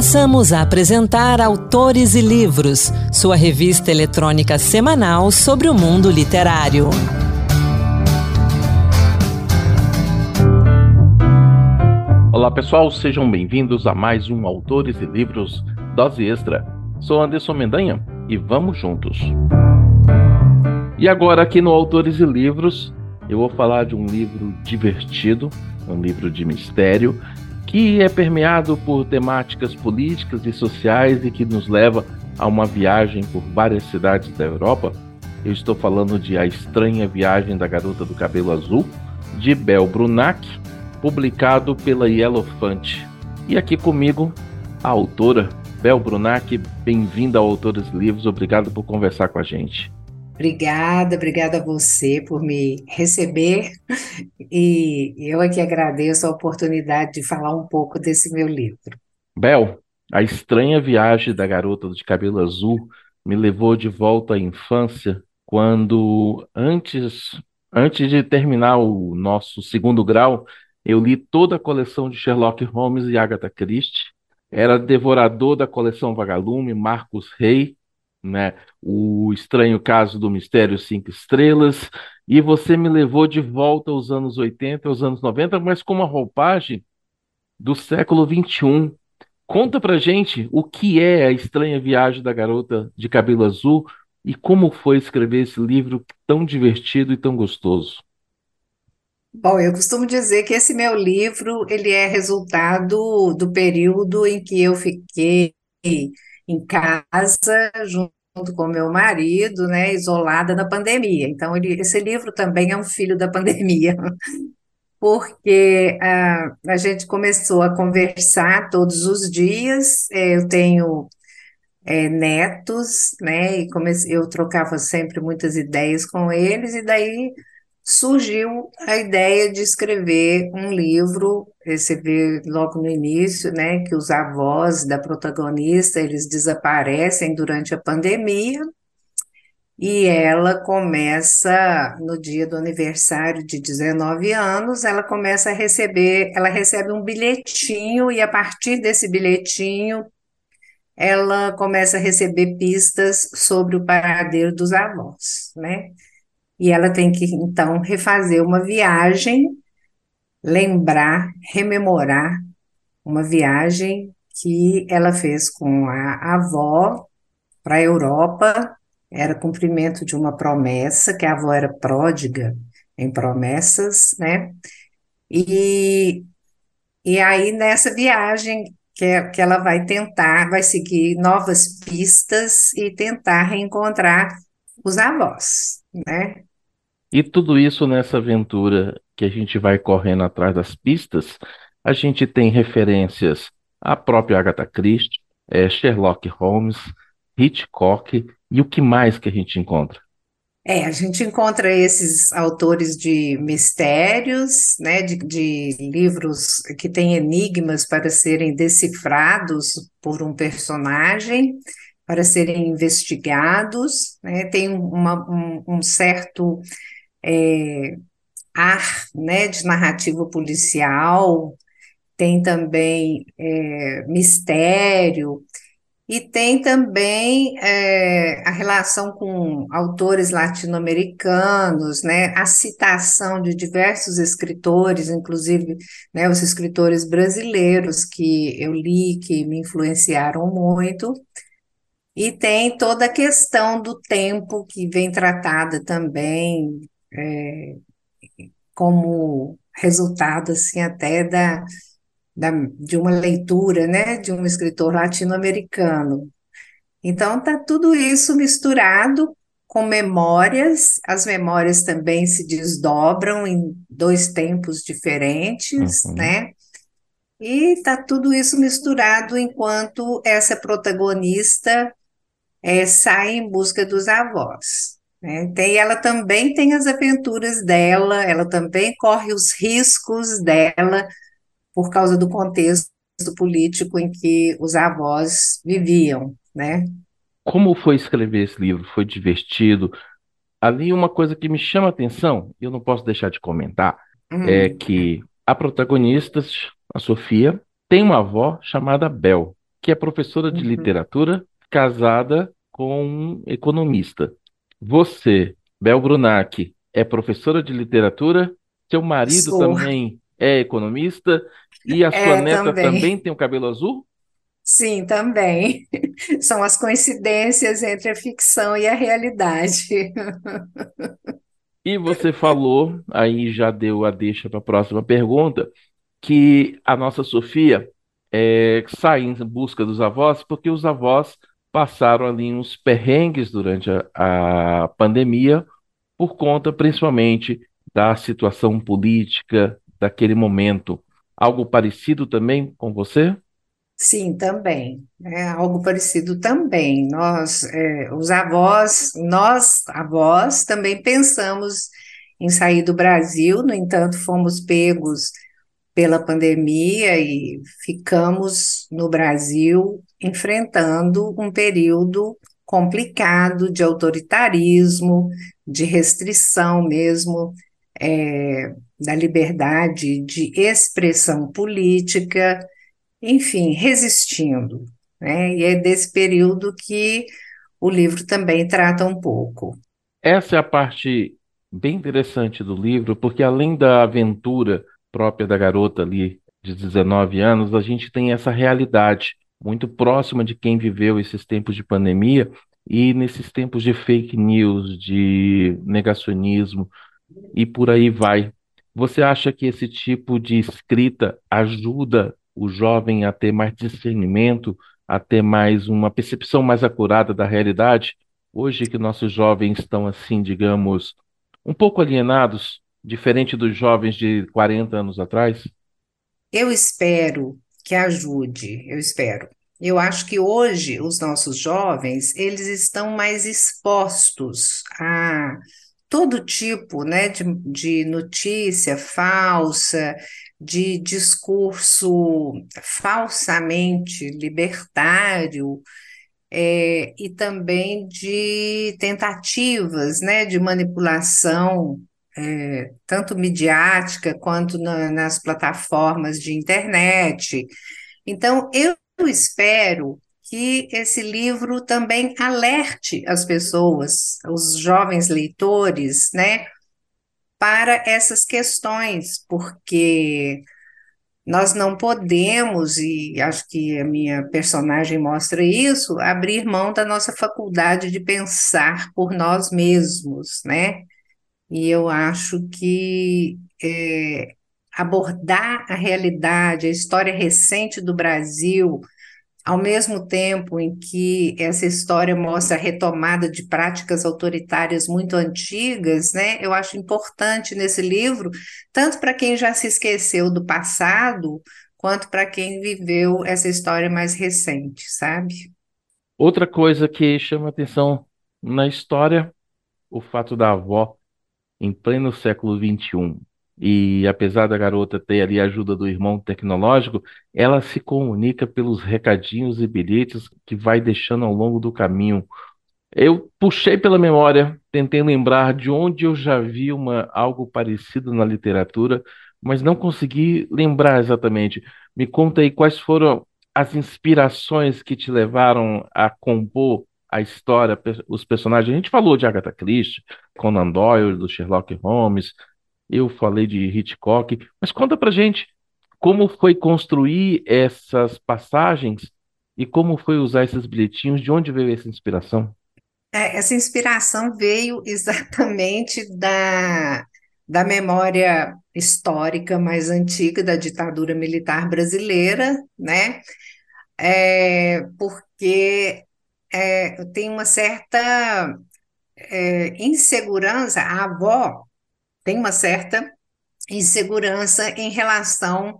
Passamos a apresentar Autores e Livros, sua revista eletrônica semanal sobre o mundo literário. Olá pessoal, sejam bem-vindos a mais um Autores e Livros Dose Extra. Sou Anderson Mendanha e vamos juntos. E agora aqui no Autores e Livros, eu vou falar de um livro divertido, um livro de mistério, que é permeado por temáticas políticas e sociais e que nos leva a uma viagem por várias cidades da Europa. Eu estou falando de A Estranha Viagem da Garota do Cabelo Azul, de Bel Brunac, publicado pela Yellowfant. E aqui comigo, a autora, Bel Brunac. Bem-vinda ao Autores Livros, obrigado por conversar com a gente. Obrigada, obrigada a você por me receber e eu aqui agradeço a oportunidade de falar um pouco desse meu livro. Bel, a estranha viagem da garota de cabelo azul me levou de volta à infância quando antes antes de terminar o nosso segundo grau, eu li toda a coleção de Sherlock Holmes e Agatha Christie. Era devorador da coleção Vagalume, Marcos Rey né? O Estranho Caso do Mistério Cinco Estrelas, e você me levou de volta aos anos 80, aos anos 90, mas com uma roupagem do século 21. Conta pra gente o que é a estranha viagem da garota de cabelo azul e como foi escrever esse livro tão divertido e tão gostoso. Bom, eu costumo dizer que esse meu livro ele é resultado do período em que eu fiquei em casa, junto com meu marido, né, isolada da pandemia. Então, ele, esse livro também é um filho da pandemia, porque a, a gente começou a conversar todos os dias. É, eu tenho é, netos, né, e comecei, eu trocava sempre muitas ideias com eles, e daí surgiu a ideia de escrever um livro, vê logo no início, né, que os avós da protagonista, eles desaparecem durante a pandemia, e ela começa, no dia do aniversário de 19 anos, ela começa a receber, ela recebe um bilhetinho, e a partir desse bilhetinho, ela começa a receber pistas sobre o paradeiro dos avós, né? E ela tem que então refazer uma viagem, lembrar, rememorar uma viagem que ela fez com a avó para a Europa, era cumprimento de uma promessa, que a avó era pródiga em promessas, né? E, e aí nessa viagem que, que ela vai tentar, vai seguir novas pistas e tentar reencontrar os avós, né? E tudo isso nessa aventura que a gente vai correndo atrás das pistas, a gente tem referências à própria Agatha Christie, é, Sherlock Holmes, Hitchcock e o que mais que a gente encontra? É, a gente encontra esses autores de mistérios, né, de, de livros que têm enigmas para serem decifrados por um personagem, para serem investigados, né, tem uma, um, um certo é, ar né, de narrativa policial, tem também é, mistério, e tem também é, a relação com autores latino-americanos, né, a citação de diversos escritores, inclusive né, os escritores brasileiros que eu li, que me influenciaram muito. E tem toda a questão do tempo que vem tratada também, é, como resultado assim até da, da, de uma leitura, né, de um escritor latino-americano. Então está tudo isso misturado com memórias, as memórias também se desdobram em dois tempos diferentes, uhum. né? E está tudo isso misturado enquanto essa protagonista é, sai em busca dos avós. Né? Tem, ela também tem as aventuras dela, ela também corre os riscos dela por causa do contexto político em que os avós viviam, né? Como foi escrever esse livro? Foi divertido? Ali uma coisa que me chama a atenção, e eu não posso deixar de comentar, é que a protagonista, a Sofia, tem uma avó chamada Bel. que é professora de Uhum. literatura, casada com um economista. Você, Bel Brunac, é professora de literatura, seu marido Sou. também é economista e a sua É, neta também também. tem o cabelo azul? Sim, também. São as coincidências entre a ficção e a realidade. E você falou, aí já deu a deixa para a próxima pergunta, que a nossa Sofia é, sai em busca dos avós, porque os avós passaram ali uns perrengues durante a, a pandemia, por conta principalmente da situação política daquele momento. Algo parecido também com você? Sim, também. É algo parecido também. Nós, é, os avós, nós, avós, também pensamos em sair do Brasil, no entanto, fomos pegos pela pandemia e ficamos no Brasil enfrentando um período complicado de autoritarismo, de restrição mesmo, é, da liberdade de expressão política enfim, resistindo, né? E é desse período que o livro também trata um pouco. Essa é a parte bem interessante do livro, porque além da aventura própria da garota ali de 19 anos, a gente tem essa realidade muito próxima de quem viveu esses tempos de pandemia e nesses tempos de fake news, de negacionismo e por aí vai. Você acha que esse tipo de escrita ajuda o jovem a ter mais discernimento, a ter mais uma percepção mais acurada da realidade? Hoje que nossos jovens estão assim, digamos, um pouco alienados, diferente dos jovens de 40 anos atrás? Eu espero que ajude, eu espero. Eu acho que hoje os nossos jovens, eles estão mais expostos a todo tipo, né, de, de notícia falsa, de discurso falsamente libertário, é, e também de tentativas, né, de manipulação, é, tanto midiática quanto na- nas plataformas de internet. Então, eu espero que esse livro também alerte as pessoas, os jovens leitores, né, para essas questões, porque nós não podemos, e acho que a minha personagem mostra isso, abrir mão da nossa faculdade de pensar por nós mesmos, né? E eu acho que é, abordar a realidade, a história recente do Brasil, ao mesmo tempo em que essa história mostra a retomada de práticas autoritárias muito antigas, né? Eu acho importante nesse livro, tanto para quem já se esqueceu do passado, quanto para quem viveu essa história mais recente, sabe? Outra coisa que chama atenção na história, o fato da avó em pleno século XXI. E apesar da garota ter ali a ajuda do irmão tecnológico, ela se comunica pelos recadinhos e bilhetes que vai deixando ao longo do caminho. Eu puxei pela memória, tentei lembrar de onde eu já vi uma, algo parecido na literatura, mas não consegui lembrar exatamente. Me conta aí quais foram as inspirações que te levaram a compor a história, os personagens. A gente falou de Agatha Christie, Conan Doyle, do Sherlock Holmes, eu falei de Hitchcock, mas conta pra gente como foi construir essas passagens e como foi usar esses bilhetinhos, de onde veio essa inspiração? É, essa inspiração veio exatamente da, da memória histórica mais antiga da ditadura militar brasileira, né? É, porque é, tem uma certa é, insegurança, a avó tem uma certa insegurança em relação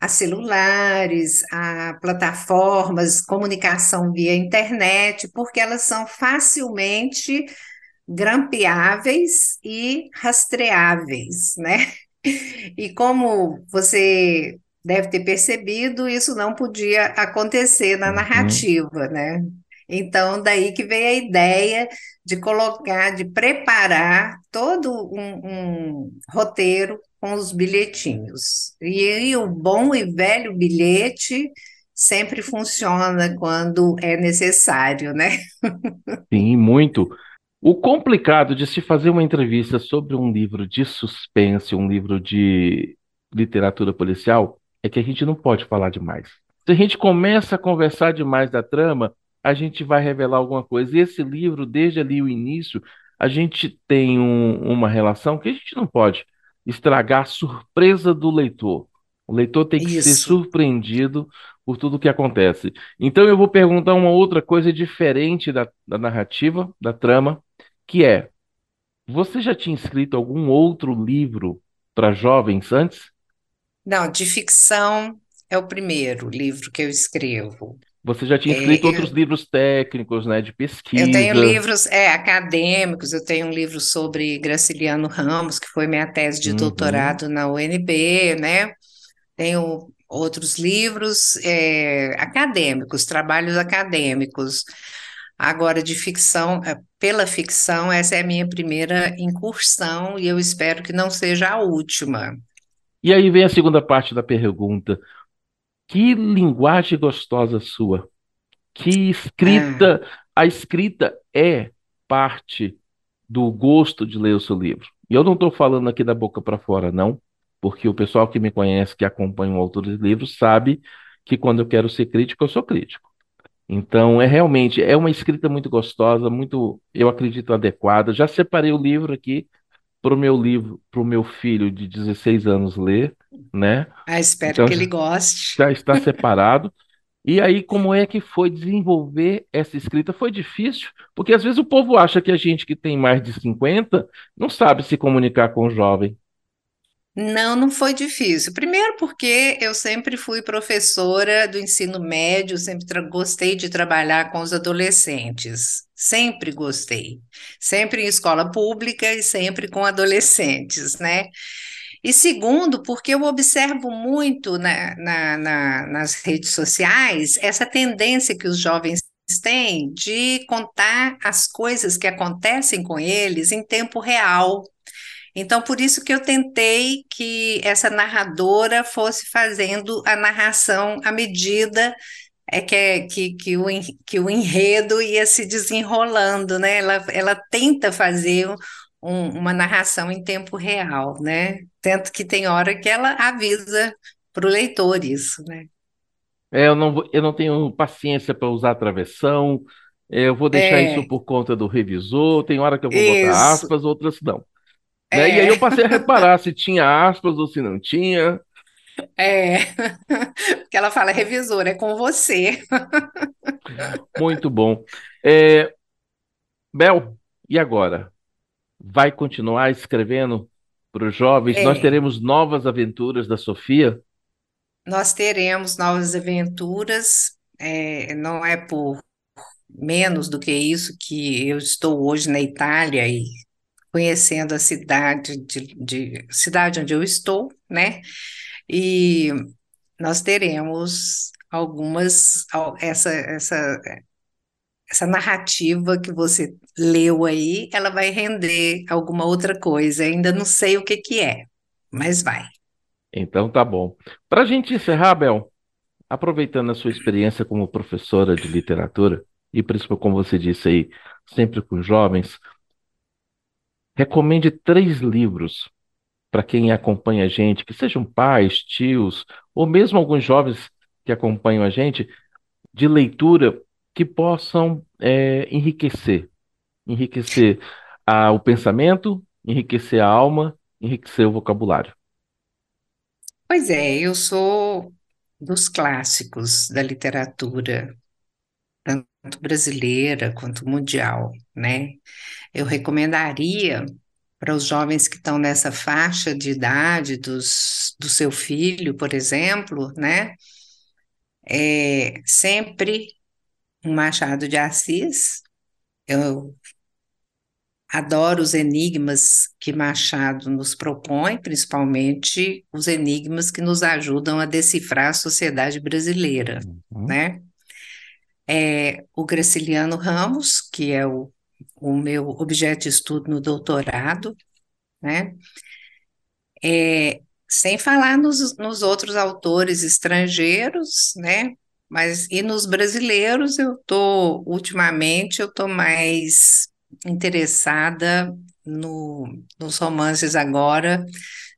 a celulares, a plataformas, comunicação via internet, porque elas são facilmente grampeáveis e rastreáveis, né? E como você deve ter percebido, isso não podia acontecer na Uhum. narrativa, né? Então, daí que veio a ideia de colocar, de preparar todo um, um roteiro com os bilhetinhos. E o bom e velho bilhete sempre funciona quando é necessário, né? Sim, muito. O complicado de se fazer uma entrevista sobre um livro de suspense, um livro de literatura policial, é que a gente não pode falar demais. Se a gente começa a conversar demais da trama, a gente vai revelar alguma coisa. E esse livro, desde ali o início, a gente tem um- uma relação que a gente não pode estragar a surpresa do leitor. O leitor tem que ser Isso. surpreendido por tudo que acontece. Então eu vou perguntar uma outra coisa diferente da, da narrativa, da trama, que é: você já tinha escrito algum outro livro para jovens antes? Não, de ficção é o primeiro livro que eu escrevo. Você já tinha escrito É, outros eu, livros técnicos, né, de eu tenho pesquisa? livros, é, acadêmicos, eu tenho um livro sobre Graciliano Ramos, que foi minha tese de Uhum. doutorado na UNB, né? Tenho outros livros, é, acadêmicos, trabalhos acadêmicos. Agora, de ficção, é, pela ficção, essa é a minha primeira incursão e eu espero que não seja a última. E aí vem a segunda parte da pergunta. Que linguagem gostosa sua. Que escrita. A escrita é parte do gosto de ler o seu livro. E eu não estou falando aqui da boca para fora, não, porque o pessoal que me conhece, que acompanha o autor dos livros, sabe que quando eu quero ser crítico, eu sou crítico. Então, é realmente, é uma escrita muito gostosa, muito, eu acredito, adequada. Já separei o livro aqui para o meu livro, para o meu filho de 16 anos ler, né? ah, espero Então, que ele goste. já está separado. E aí, como é que foi desenvolver essa escrita? Foi difícil, porque às vezes o povo acha que a gente que tem mais de 50 não sabe se comunicar com o jovem. Não, não foi difícil. Primeiro, porque eu sempre fui professora do ensino médio, sempre gostei de trabalhar com os adolescentes. Sempre gostei. Sempre em escola pública e sempre com adolescentes, né? E segundo, porque eu observo muito na- na- na- nas redes sociais essa tendência que os jovens têm de contar as coisas que acontecem com eles em tempo real. Então, por isso que eu tentei que essa narradora fosse fazendo a narração à medida é que, que, que, o, que o enredo ia se desenrolando, né? Ela, ela tenta fazer um- uma narração em tempo real, né? Tanto que tem hora que ela avisa para o leitor isso, né? É, eu não, eu não tenho paciência para usar travessão, é, eu vou deixar isso É, por conta do revisor, tem hora que eu vou botar isso, aspas, outras não. Né? E aí eu é, passei a reparar se tinha aspas ou se não tinha. é. Porque ela fala, revisor, é com você. Muito bom. É, Bel, e agora? Vai continuar escrevendo para os jovens? Nós É. teremos novas aventuras da Sofia? Nós teremos novas aventuras, é, não é por menos do que isso que eu estou hoje na Itália e conhecendo a cidade de, de- cidade onde eu estou, né? E nós teremos algumas al- essa essa essa narrativa que você leu aí, ela vai render alguma outra coisa. Ainda não sei o que que é, mas vai. Então tá bom. Para a gente encerrar, Bel, aproveitando a sua experiência como professora de literatura, e principalmente como você disse aí, sempre com jovens, recomende três livros para quem acompanha a gente, que sejam pais, tios, ou mesmo alguns jovens que acompanham a gente, de leitura que possam é, enriquecer, enriquecer a, o pensamento, enriquecer a alma, enriquecer o vocabulário. Pois é, eu sou dos clássicos da literatura, tanto brasileira quanto mundial, né? Eu recomendaria para os jovens que estão nessa faixa de idade dos, do seu filho, por exemplo, né? É sempre um Machado de Assis. Eu adoro os enigmas que Machado nos propõe, principalmente os enigmas que nos ajudam a decifrar a sociedade brasileira, Uhum. né? É o Graciliano Ramos, que é o, o meu objeto de estudo no doutorado, né? É, sem falar nos, nos outros autores estrangeiros, né? Mas e nos brasileiros eu tô ultimamente eu tô mais interessada no, nos romances agora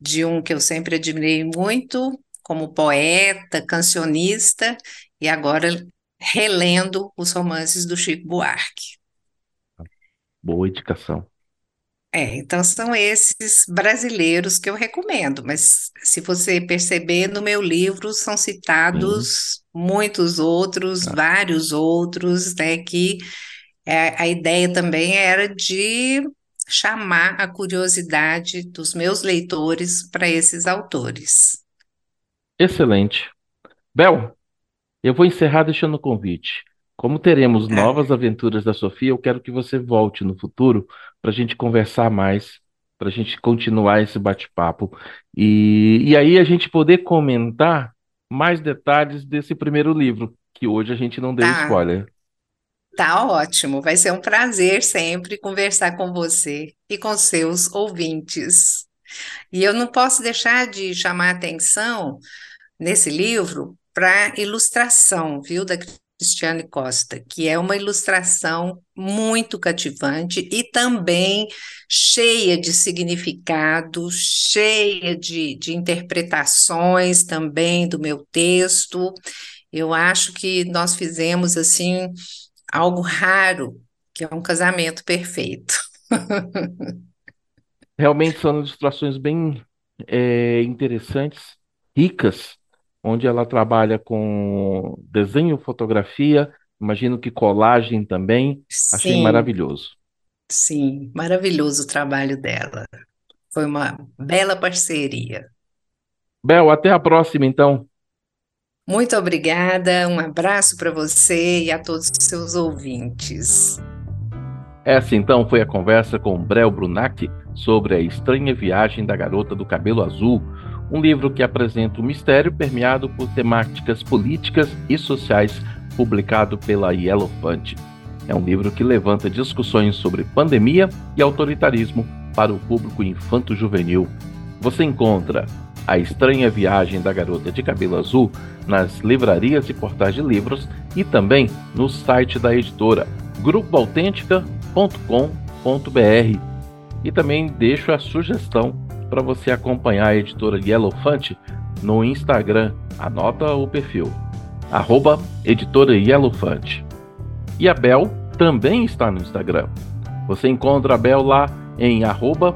de um que eu sempre admirei muito como poeta, cancionista e agora relendo os romances do Chico Buarque. Boa indicação. É, então são esses brasileiros que eu recomendo, mas se você perceber no meu livro são citados muitos outros, Ah. vários outros, né, que é, a ideia também era de chamar a curiosidade dos meus leitores para esses autores. Excelente. Bel, eu vou encerrar deixando o convite. Como teremos Tá. novas aventuras da Sofia, eu quero que você volte no futuro para a gente conversar mais, para a gente continuar esse bate-papo. E, e aí a gente poder comentar mais detalhes desse primeiro livro, que hoje a gente não deu Tá. spoiler. Tá ótimo, vai ser um prazer sempre conversar com você e com seus ouvintes. E eu não posso deixar de chamar a atenção nesse livro para a ilustração, viu, da Cristiane Costa, que é uma ilustração muito cativante e também cheia de significado, cheia de, de interpretações também do meu texto. Eu acho que nós fizemos assim algo raro, que é um casamento perfeito. Realmente são ilustrações bem é, interessantes, ricas, onde ela trabalha com desenho, fotografia, imagino que colagem também. Achei Sim, maravilhoso. sim, maravilhoso o trabalho dela. Foi uma bela parceria. Bel, até a próxima, então. Muito obrigada, um abraço para você e a todos os seus ouvintes. Essa então foi a conversa com Brel Brunac sobre A Estranha Viagem da Garota do Cabelo Azul, um livro que apresenta o mistério permeado por temáticas políticas e sociais, publicado pela Yellowfant. É um livro que levanta discussões sobre pandemia e autoritarismo para o público infanto-juvenil. Você encontra A Estranha Viagem da Garota de Cabelo Azul nas livrarias e portais de livros e também no site da editora grupoautêntica.com.br. E também deixo a sugestão para você acompanhar a editora Yellowfant no Instagram. Anota o perfil, arroba editora Yellowfant. E a Bel também está no Instagram. Você encontra a Bel lá em arroba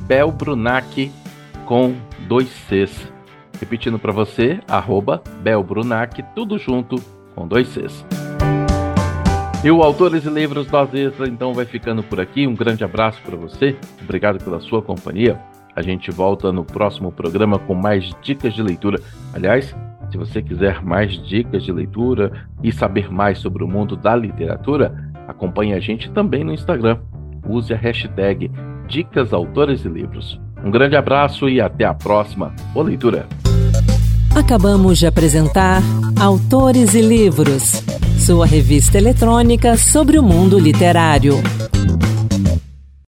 belbrunac com dois Cs. Repetindo para você, arroba belbrunac, tudo junto com dois Cs. E o Autores e Livros Dose Extra então vai ficando por aqui. Um grande abraço para você. Obrigado pela sua companhia. A gente volta no próximo programa com mais dicas de leitura. Aliás, se você quiser mais dicas de leitura e saber mais sobre o mundo da literatura, acompanhe a gente também no Instagram. Use a hashtag Dicas Autores e Livros. Um grande abraço e até a próxima. Boa leitura! Acabamos de apresentar Autores e Livros, sua revista eletrônica sobre o mundo literário.